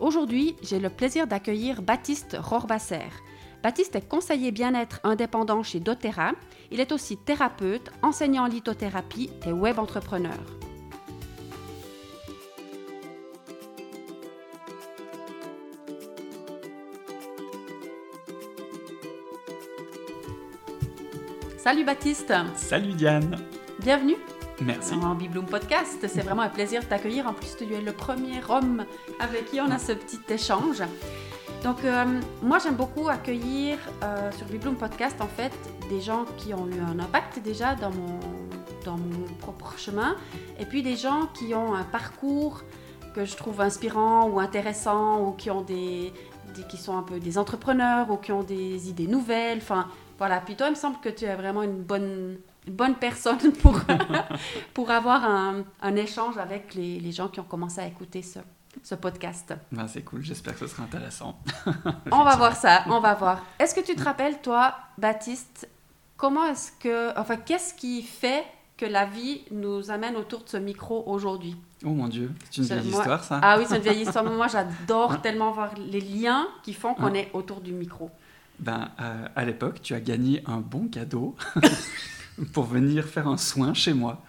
Aujourd'hui, j'ai le plaisir d'accueillir Baptiste Rorbasser. Baptiste est conseiller bien-être indépendant chez doTERRA. Il est aussi thérapeute, enseignant en lithothérapie et web entrepreneur. Salut Baptiste. Salut Diane. Bienvenue. Merci. En Bibloom Podcast, c'est vraiment un plaisir de t'accueillir. En plus, tu es le premier homme avec qui on a ce petit échange. Donc, euh, moi, j'aime beaucoup accueillir euh, sur Bibloom Podcast, en fait, des gens qui ont eu un impact déjà dans mon, dans mon propre chemin, et puis des gens qui ont un parcours que je trouve inspirant ou intéressant, ou qui ont des, qui sont un peu des entrepreneurs, ou qui ont des idées nouvelles. Enfin, voilà. Puis toi, il me semble que tu es vraiment une bonne, bonne personne pour, pour avoir un, un échange avec les, les gens qui ont commencé à écouter ce, ce podcast. Ben, c'est cool, j'espère que ce sera intéressant. On va voir ça, on va voir. Est-ce que tu te rappelles, toi, Baptiste, comment est-ce que, enfin, qu'est-ce qui fait que la vie nous amène autour de ce micro aujourd'hui? Oh mon dieu, c'est une vieille moi- histoire ça. Ah oui, c'est une vieille histoire, moi j'adore tellement voir les liens qui font qu'on Ah. est autour du micro. Ben, euh, à l'époque, tu as gagné un bon cadeau pour venir faire un soin chez moi.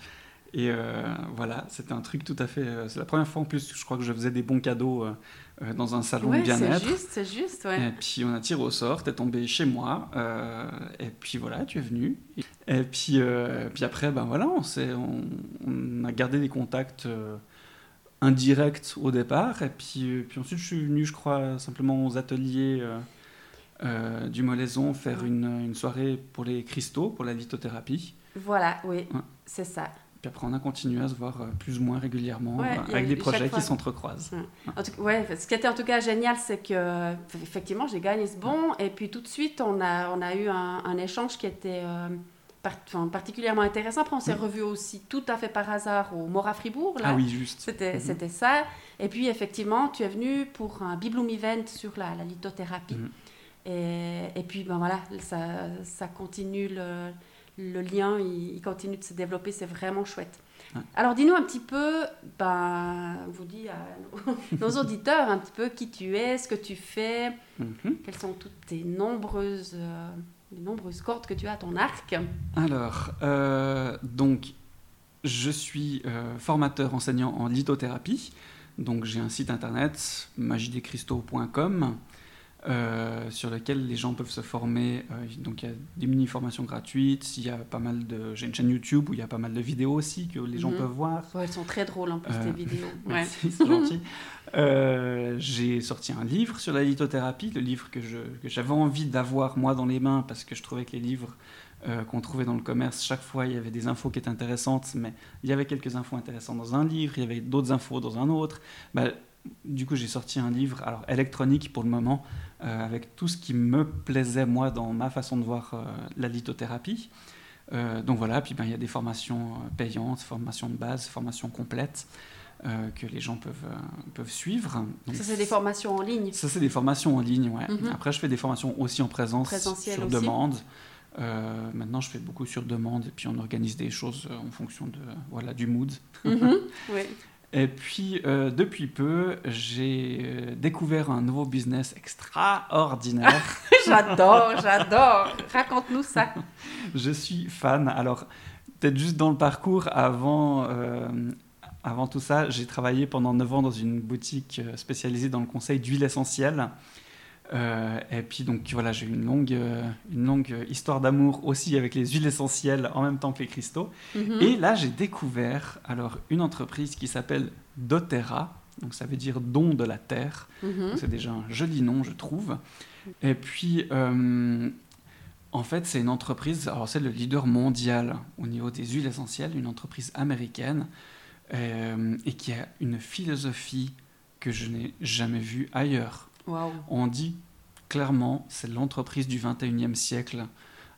Et euh, voilà, c'était un truc tout à fait. euh, c'est la première fois en plus, je crois que je faisais des bons cadeaux euh, dans un salon Ouais, c'est bien-être. juste, c'est juste, ouais. Et puis on a tiré au sort, t'es tombé chez moi, et puis voilà, tu es venu. Et puis, puis après, ben voilà, on, on, on a gardé des contacts indirects au départ, et puis, puis ensuite je suis venu, je crois, simplement aux ateliers euh, du Molaison faire une, une soirée pour les cristaux, pour la lithothérapie. Voilà, oui, Ouais. c'est ça. Puis après on a continué à se voir euh, plus ou moins régulièrement, Ouais, euh, avec des projets fois- qui s'entrecroisent. En tout, ouais, ce qui était en tout cas génial, c'est que effectivement, j'ai gagné ce bon, et puis tout de suite, on a, on a eu un, un échange qui était euh, par- enfin, particulièrement intéressant. Après, on s'est Mm. revus aussi tout à fait par hasard au Mora Fribourg. Là. Ah oui, juste. C'était, Mhm. c'était ça. Et puis, effectivement, tu es venu pour un Bibloom Event sur la, la lithothérapie. Et, et puis, ben voilà, ça, ça continue, le, le lien, il, il continue de se développer, c'est vraiment chouette. Ouais. Alors, dis-nous un petit peu, ben, vous dis à nos, nos auditeurs un petit peu qui tu es, ce que tu fais, Mhm. quelles sont toutes tes nombreuses, euh, les nombreuses cordes que tu as à ton arc. Alors, euh, donc, je suis euh, formateur enseignant en lithothérapie. Donc, j'ai un site internet, magidescristaux.com, euh, sur lequel les gens peuvent se former. Euh, donc, il y a des mini-formations gratuites. Il y a pas mal de. J'ai une chaîne YouTube où il y a pas mal de vidéos aussi que les gens Mhm. peuvent voir. Ouais, elles sont très drôles en plus, Euh, tes vidéos. Ouais. C'est gentil. J'ai sorti un livre sur la lithothérapie, le livre que, je, que j'avais envie d'avoir moi dans les mains parce que je trouvais que les livres qu'on trouvait dans le commerce, chaque fois il y avait des infos qui étaient intéressantes, mais il y avait quelques infos intéressantes dans un livre, il y avait d'autres infos dans un autre. Bah, du coup, j'ai sorti un livre, alors électronique pour le moment, euh, avec tout ce qui me plaisait moi dans ma façon de voir euh, la lithothérapie. Euh, donc voilà, puis ben, il y a des formations payantes, formations de base, formations complètes que les gens peuvent, peuvent suivre. Donc, Ça, c'est des formations en ligne. ça, c'est des formations en ligne, ouais. Mhm. Après, je fais des formations aussi en présence, Présentiel sur aussi. demande. Euh, maintenant, je fais beaucoup sur demande et puis on organise des choses en fonction de, voilà, du mood. Mhm. Oui. Et puis, euh, depuis peu, j'ai euh, découvert un nouveau business extraordinaire. J'adore, j'adore. Raconte-nous ça. je suis fan. Alors, peut-être juste dans le parcours, avant, euh, avant tout ça, j'ai travaillé pendant 9 ans dans une boutique spécialisée dans le conseil d'huile essentielle. Euh, et puis donc voilà, j'ai eu une longue, euh, une longue histoire d'amour aussi avec les huiles essentielles en même temps que les cristaux. Mhm. Et là, j'ai découvert alors une entreprise qui s'appelle doTERRA, donc ça veut dire don de la terre. Mhm. C'est déjà un joli nom, je trouve. Et puis, euh, en fait, c'est une entreprise, alors c'est le leader mondial au niveau des huiles essentielles, une entreprise américaine, et qui a une philosophie que je n'ai jamais vue ailleurs. On dit clairement, c'est l'entreprise du 21e siècle,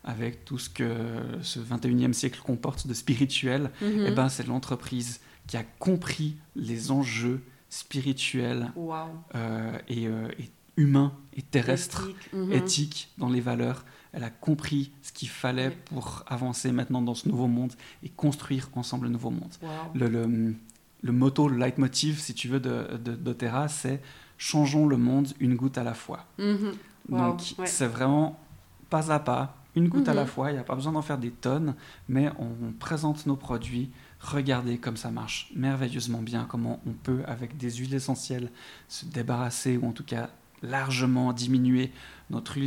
avec tout ce que ce 21e siècle comporte de spirituel. Mhm. Eh ben, c'est l'entreprise qui a compris les enjeux spirituels euh, et, euh, et humains et terrestres, mhm. éthiques dans les valeurs. Elle a compris ce qu'il fallait Oui. pour avancer maintenant dans ce nouveau monde et construire ensemble le nouveau monde. Le, le, le motto, le leitmotiv, si tu veux, de, de, d'Otera, c'est changeons le monde une goutte à la fois. Mhm. Wow, Donc ouais. c'est vraiment pas à pas, une goutte à la Mhm. fois. Il n'y a pas besoin d'en faire des tonnes, mais on, présente nos produits. Regardez comme ça marche merveilleusement bien, comment on peut, avec des huiles essentielles, se débarrasser ou en tout cas largement diminuer notre,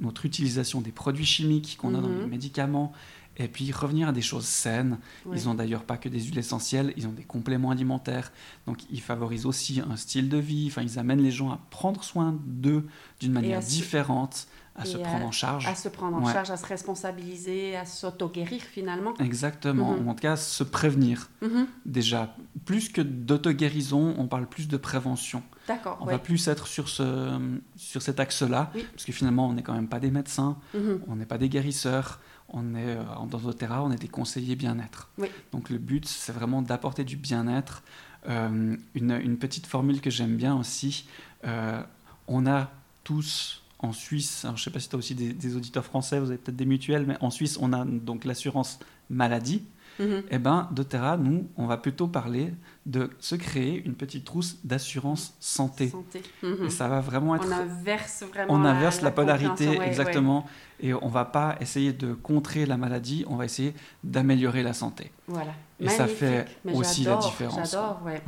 notre utilisation des produits chimiques qu'on a dans Mhm. les médicaments. Et puis revenir à des choses saines. Ouais. Ils n'ont d'ailleurs pas que des huiles essentielles, ils ont des compléments alimentaires. Donc ils favorisent aussi un style de vie. Enfin, ils amènent les gens à prendre soin d'eux d'une manière à différente, à se à- prendre en charge. À se prendre en Ouais. charge, à se responsabiliser, à s'auto-guérir finalement. Exactement. Mhm. En tout cas, se prévenir. Mhm. Déjà, plus que d'auto-guérison, on parle plus de prévention. D'accord. On ouais. va plus être sur, ce, sur cet axe-là, Oui. parce que finalement, on n'est quand même pas des médecins, Mhm. on n'est pas des guérisseurs, on est, euh, dans Otera, on est des conseillers bien-être. Oui. Donc le but, c'est vraiment d'apporter du bien-être. Euh, une, une petite formule que j'aime bien aussi, euh, on a tous en Suisse, alors je ne sais pas si tu as aussi des, des auditeurs français, vous avez peut-être des mutuelles, mais en Suisse, on a donc l'assurance maladie. Mhm. Eh ben, doTERRA, nous, on va plutôt parler de se créer une petite trousse d'assurance santé. Santé. Mhm. Et ça va vraiment être On inverse vraiment. on inverse la, polarité ouais, exactement et on va pas essayer de contrer la maladie, on va essayer d'améliorer la santé. Voilà. Et ça Magnifique. fait Mais aussi la différence, J'adore, ouais.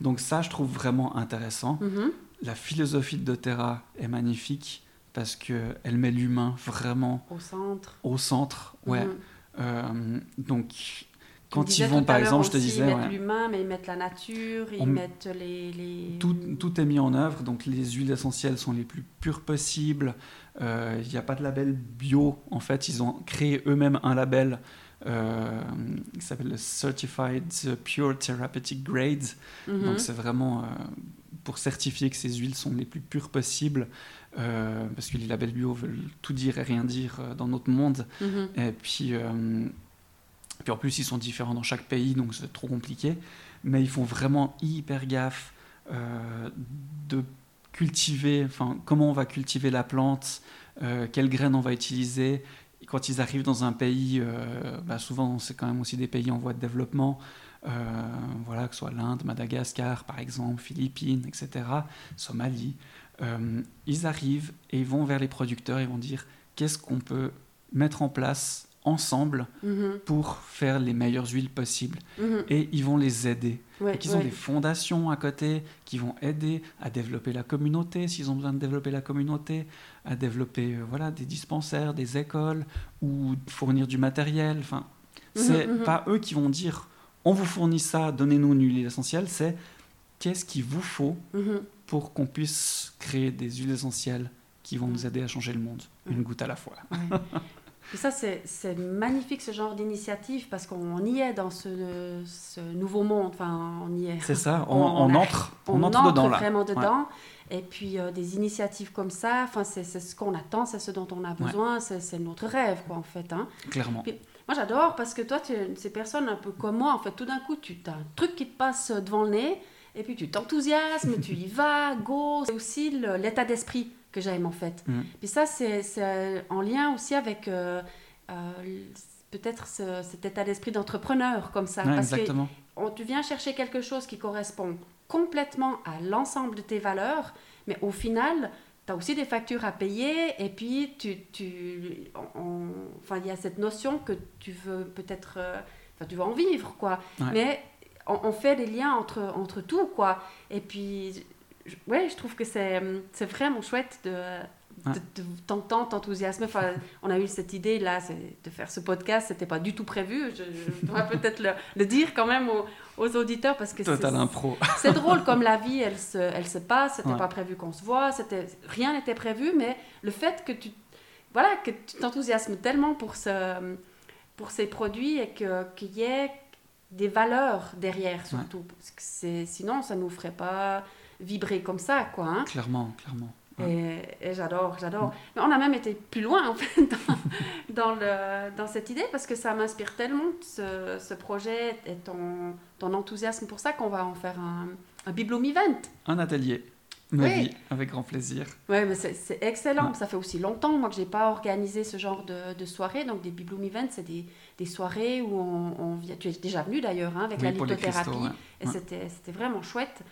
Donc ça, je trouve vraiment intéressant. Mhm. La philosophie de doTERRA est magnifique parce que elle met l'humain vraiment Au centre. au centre. Ouais. Mhm. Euh, donc quand ils vont, par exemple, je te disais, Ils mettent ouais, l'humain, mais ils mettent la nature, ils On- mettent les. les... tout, tout est mis en œuvre. Donc les huiles essentielles sont les plus pures possibles. Euh, Il n'y a pas de label bio. En fait, ils ont créé eux-mêmes un label euh, qui s'appelle le Certified Pure Therapeutic Grade. Mhm. Donc c'est vraiment euh, pour certifier que ces huiles sont les plus pures possibles. euh, parce que les labels bio veulent tout dire et rien dire euh, dans notre monde. Mhm. Et puis, euh, puis en plus, ils sont différents dans chaque pays, donc c'est trop compliqué. Mais ils font vraiment hyper gaffe euh, de cultiver, enfin, comment on va cultiver la plante, quelles graines on va utiliser. Et quand ils arrivent dans un pays, bah, souvent c'est quand même aussi des pays en voie de développement, voilà, que ce soit l'Inde, Madagascar par exemple, Philippines, etc., Somalie, euh, ils arrivent et ils vont vers les producteurs, ils vont dire qu'est-ce qu'on peut mettre en place ensemble Mhm. pour faire les meilleures huiles possibles. Mhm. Et ils vont les aider. Ouais, Donc ils ont des fondations à côté qui vont aider à développer la communauté, s'ils ont besoin de développer la communauté, à développer euh, voilà, des dispensaires, des écoles, ou fournir du matériel. Enfin, c'est Mhm, mhm. pas eux qui vont dire on vous fournit ça, donnez-nous une huile essentielle, c'est qu'est-ce qu'il vous faut Mhm. pour qu'on puisse créer des huiles essentielles qui vont nous aider à changer le monde, une Mhm. goutte à la fois. Ouais. Et ça, c'est magnifique ce genre d'initiative parce qu'on y est dans ce, ce nouveau monde. Enfin, on y est. C'est ça, on, On- on on entre, on, entre, dedans là. vraiment dedans. Et puis euh, des initiatives comme ça, enfin, c'est ce qu'on attend, c'est ce dont on a besoin, c'est c'est notre rêve, quoi, en fait. Hein. Clairement. Moi, j'adore parce que toi, tu es ces personnes un peu comme moi, en fait, tout d'un coup, tu as un truc qui te passe devant le nez, et puis tu t'enthousiasmes, tu y vas, go. C'est aussi l'état d'esprit que j'aime, en fait. Mhm. Puis ça, c'est en lien aussi avec euh, euh, peut-être ce- cet état d'esprit d'entrepreneur, comme ça. Ouais, parce que exactement. on- tu viens chercher quelque chose qui correspond complètement à l'ensemble de tes valeurs, mais au final, tu as aussi des factures à payer, et puis tu, tu, on- enfin, il y a cette notion que tu veux peut-être, euh, enfin, tu veux en vivre, quoi. Ouais. Mais on, on fait des liens entre, entre tout, quoi. Et puis, je- ouais, je trouve que c'est c'est vraiment chouette de, T'entendre, t'enthousiasmer. Enfin, on a eu cette idée là, de faire ce podcast. C'était pas du tout prévu. Je, je dois peut-être le, le dire quand même aux, aux auditeurs parce que c'est- drôle comme la vie, elle se, elle se passe. C'était Ouais. pas prévu qu'on se voit. C'était rien n'était prévu, mais le fait que tu, voilà, que tu t'enthousiasmes tellement pour ce, pour ces produits et que qu'il y ait des valeurs derrière surtout, parce que sinon ça nous ferait pas vibrer comme ça, quoi. Hein. Clairement, clairement. Et, j'adore, j'adore. Mm. Mais on a même été plus loin, en fait, dans, le, dans cette idée, parce que ça m'inspire tellement, ce, ce, projet et ton, ton enthousiasme pour ça, qu'on va en faire un, un Bibloom Event. Un atelier. oui. avec grand plaisir. Oui, mais c'est excellent. Ça fait aussi longtemps, moi, que j'ai pas organisé ce genre de, de soirée. Donc, des Bibloom Events, c'est des, des, soirées où on, on, vient... Tu es déjà venu, d'ailleurs, hein, avec la lithothérapie. Et c'était vraiment chouette.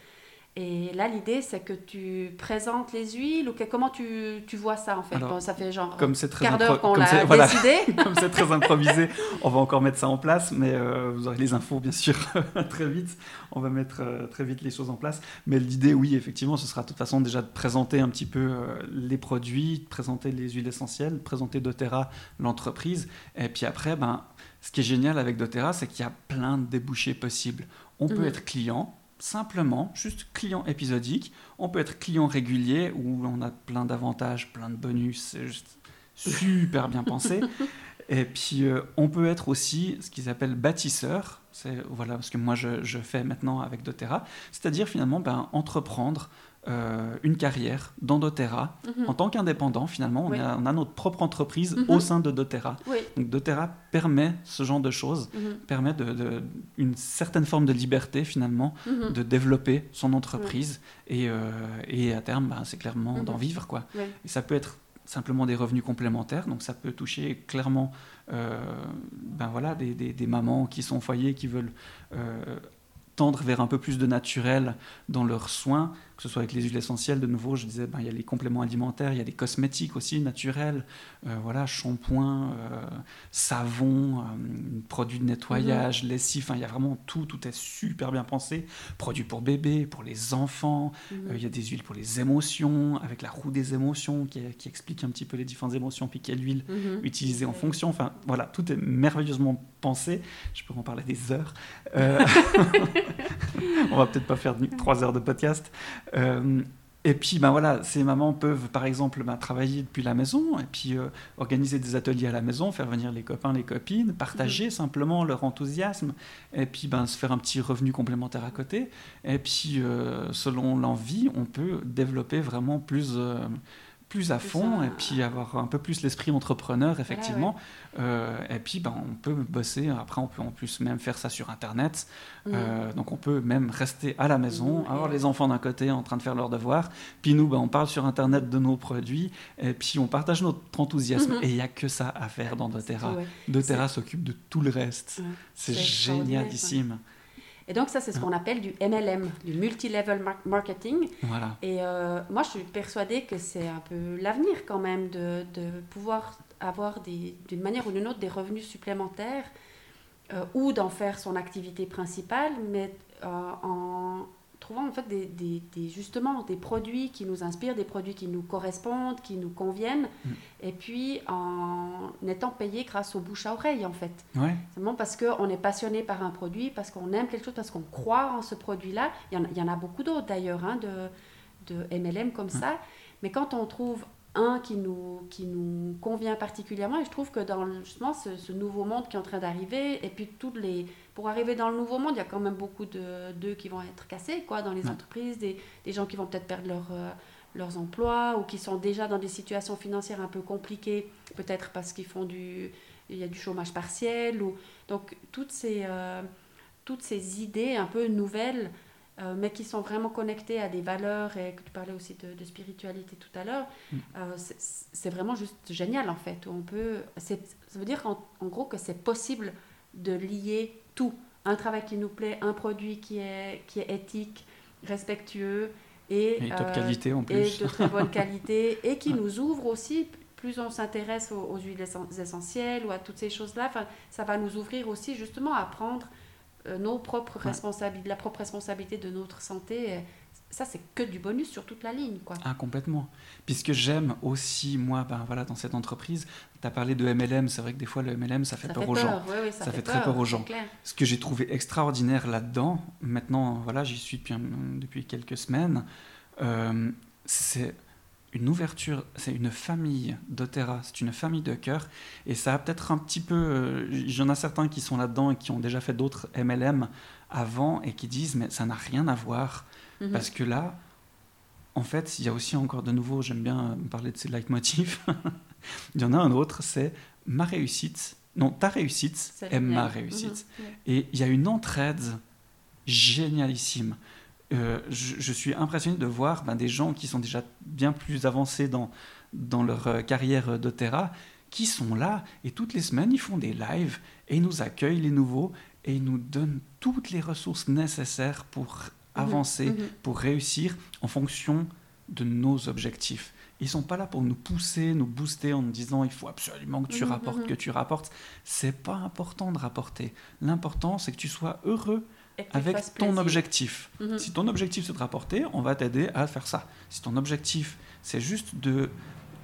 Et là, l'idée, c'est que tu présentes les huiles ou que, comment tu, tu, vois ça en fait? Ça fait genre comme très quart d'heure qu'on l'a voilà, décidé. comme c'est très improvisé, on va encore mettre ça en place, mais euh, vous aurez les infos bien sûr très vite. On va mettre euh, très vite les choses en place. Mais l'idée, oui, effectivement, ce sera de toute façon déjà de présenter un petit peu euh, les produits, de présenter les huiles essentielles, de présenter doTERRA, l'entreprise. Et puis après, ben, ce qui est génial avec doTERRA, c'est qu'il y a plein de débouchés possibles. On peut mhm. être client, simplement, juste client épisodique. On peut être client régulier où on a plein d'avantages, plein de bonus, c'est juste super bien pensé. Et puis euh, on peut être aussi ce qu'ils appellent bâtisseur, c'est voilà ce que moi je, je fais maintenant avec doTERRA, c'est-à-dire finalement ben, entreprendre euh, une carrière dans doTERRA. Mhm. en tant qu'indépendant finalement on, a, on, a, notre propre entreprise mhm. au sein de doTERRA. Donc doTERRA permet ce genre de choses mhm. permet de, une certaine forme de liberté finalement de développer son entreprise et, euh, et, à terme ben, c'est clairement d'en vivre quoi. Et ça peut être simplement des revenus complémentaires donc ça peut toucher clairement euh, ben voilà des, des, des, mamans qui sont au foyer qui veulent tendre vers un peu plus de naturel dans leurs soins que ce soit avec les huiles essentielles, de nouveau, je disais, ben, il y a les compléments alimentaires, il y a des cosmétiques aussi naturels, euh, voilà, shampoing, euh, savon, euh, produits de nettoyage, mhm. lessive, il y a vraiment tout, tout est super bien pensé. Produits pour bébés, pour les enfants, mhm. il y a des huiles pour les émotions, avec la roue des émotions qui, qui explique un petit peu les différentes émotions, puis quelle huile mhm. utiliser en fonction. Enfin, voilà, tout est merveilleusement pensé. Je peux en parler des heures. On va peut-être pas faire trois heures de podcast. Euh, et puis, ben voilà, ces mamans peuvent, par exemple, ben, travailler depuis la maison et puis euh, organiser des ateliers à la maison, faire venir les copains, les copines, partager mhm. simplement leur enthousiasme et puis ben, se faire un petit revenu complémentaire à côté. Et puis, euh, selon l'envie, on peut développer vraiment plus plus à fond et puis avoir un peu plus l'esprit entrepreneur effectivement. Euh, et puis ben, on peut bosser. Après on peut en plus même faire ça sur internet. Mm. euh, donc on peut même rester à la maison mm. avoir les enfants d'un côté en train de faire leurs devoirs. Puis nous ben, on parle sur internet de nos produits et puis on partage notre enthousiasme. Mm-hmm. et il n'y a que ça à faire dans doTERRA doTERRA s'occupe de tout le reste. C'est génialissime et donc ça, c'est ce qu'on appelle du MLM, du multi-level marketing. Voilà. Et euh, moi, je suis persuadée que c'est un peu l'avenir quand même de, de pouvoir avoir d'une manière ou d'une autre des revenus supplémentaires euh, ou d'en faire son activité principale, mais euh, en trouvant en fait des, des, justement des produits qui nous inspirent, des produits qui nous correspondent, qui nous conviennent, mm. et puis en étant payé grâce au bouche à oreille en fait. Ouais. Simplement parce qu'on est passionné par un produit, parce qu'on aime quelque chose, parce qu'on croit en ce produit-là. Il y en a beaucoup d'autres d'ailleurs hein, de, de MLM comme ça, mais quand on trouve un qui nous, qui nous convient particulièrement. Et je trouve que dans justement ce, nouveau monde qui est en train d'arriver, et puis toutes les, pour arriver dans le nouveau monde, il y a quand même beaucoup d'eux qui vont être cassés quoi, dans les entreprises, des, des, gens qui vont peut-être perdre leur, euh, leurs emplois ou qui sont déjà dans des situations financières un peu compliquées, peut-être parce qu'ils font du, il y a du chômage partiel. Ou, donc toutes ces, euh, toutes ces idées un peu nouvelles euh, mais qui sont vraiment connectés à des valeurs et que tu parlais aussi de, spiritualité tout à l'heure, mm. euh, c'est vraiment juste génial en fait. On peut, ça veut dire en, gros que c'est possible de lier tout, un travail qui nous plaît, un produit qui est, qui est éthique, respectueux et, et top qualité en plus. et de très bonne qualité et qui nous ouvre aussi plus on s'intéresse aux, aux, huiles essentielles ou à toutes ces choses-là, ça va nous ouvrir aussi justement à prendre euh, nos propres responsabilités, la propre responsabilité de notre santé. Ça, c'est que du bonus sur toute la ligne. Quoi. Ah, complètement. Puisque j'aime aussi, moi, ben, voilà, dans cette entreprise, tu as parlé de MLM, c'est vrai que des fois, le MLM, ça fait peur, aux gens. ça, fait, très peur aux gens. Ce que j'ai trouvé extraordinaire là-dedans, maintenant, voilà, j'y suis depuis, depuis quelques semaines, euh, c'est une ouverture, c'est une famille d'Otera, c'est une famille de cœur, et ça a peut-être un petit peu, euh, j'en ai certains qui sont là-dedans et qui ont déjà fait d'autres MLM avant et qui disent mais ça n'a rien à voir, mhm. parce que là, en fait, il y a aussi encore de nouveau, j'aime bien parler de ces leitmotifs. il y en a un autre, c'est ma réussite. Non, ta réussite est, ma réussite. Mhm, Et il y a une entraide génialissime. Euh, je, suis impressionné de voir ben, des gens qui sont déjà bien plus avancés dans, dans leur euh, carrière d'Otera, qui sont là et toutes les semaines ils font des lives et ils nous accueillent les nouveaux et ils nous donnent toutes les ressources nécessaires pour mhm, avancer, mhm. pour réussir en fonction de nos objectifs. Ils sont pas là pour nous pousser, nous booster en nous disant il faut absolument que tu mhm, rapportes, que tu rapportes. C'est pas important de rapporter. L'important c'est que tu sois heureux avec ton objectif. Si ton objectif c'est de rapporter, on va t'aider à faire ça. Si ton objectif c'est juste de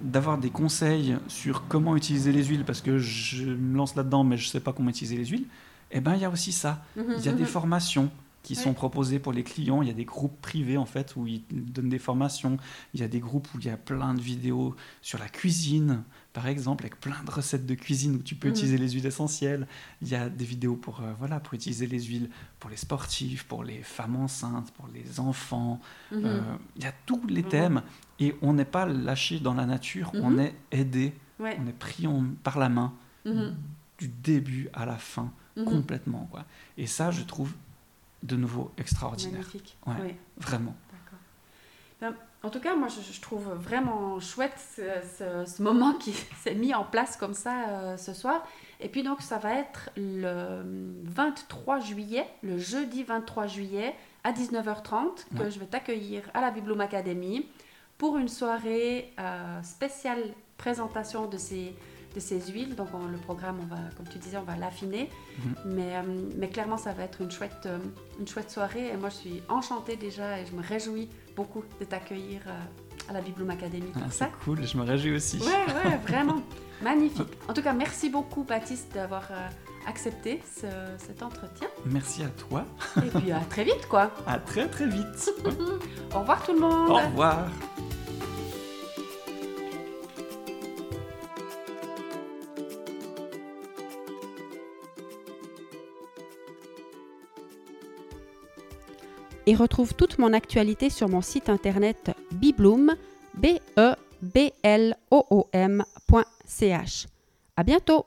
d'avoir des conseils sur comment utiliser les huiles parce que je me lance là-dedans mais je sais pas comment utiliser les huiles, eh ben il y a aussi ça. Il y a des formations qui sont proposées pour les clients. Il y a des groupes privés en fait où ils donnent des formations. Il y a des groupes où il y a plein de vidéos sur la cuisine, par exemple, avec plein de recettes de cuisine où tu peux mhm. utiliser les huiles essentielles. Il y a des vidéos pour euh, voilà pour utiliser les huiles pour les sportifs, pour les femmes enceintes, pour les enfants. Mhm. Euh, il y a tous les thèmes et on n'est pas lâché dans la nature. On mhm. est aidé. On est pris par la main du début à la fin complètement quoi. Et ça, je trouve de nouveau extraordinaire. Magnifique. Ouais, Vraiment. Ben, en tout cas, moi, je, trouve vraiment chouette ce, moment qui s'est mis en place comme ça euh, ce soir. Et puis donc, ça va être le 23 juillet, le jeudi 23 juillet à 19h30 que je vais t'accueillir à la Biblum Academy pour une soirée euh, spéciale présentation de ces de ces huiles. Donc le programme, on va, comme tu disais, on va l'affiner. Mhm. mais, euh, mais clairement, ça va être une chouette, euh, une chouette soirée. Et moi, je suis enchantée déjà et je me réjouis beaucoup de t'accueillir euh, à la Bibloom Academy. Ah, c'est cool, je me réjouis aussi. Ouais, ouais, vraiment. Magnifique. En tout cas, merci beaucoup, Baptiste, d'avoir accepté cet entretien. Merci à toi. et puis à très vite, quoi. À très, très vite. Au revoir tout le monde. Au revoir. Et retrouve toute mon actualité sur mon site internet bibloom, b e b l o o m.ch. À bientôt!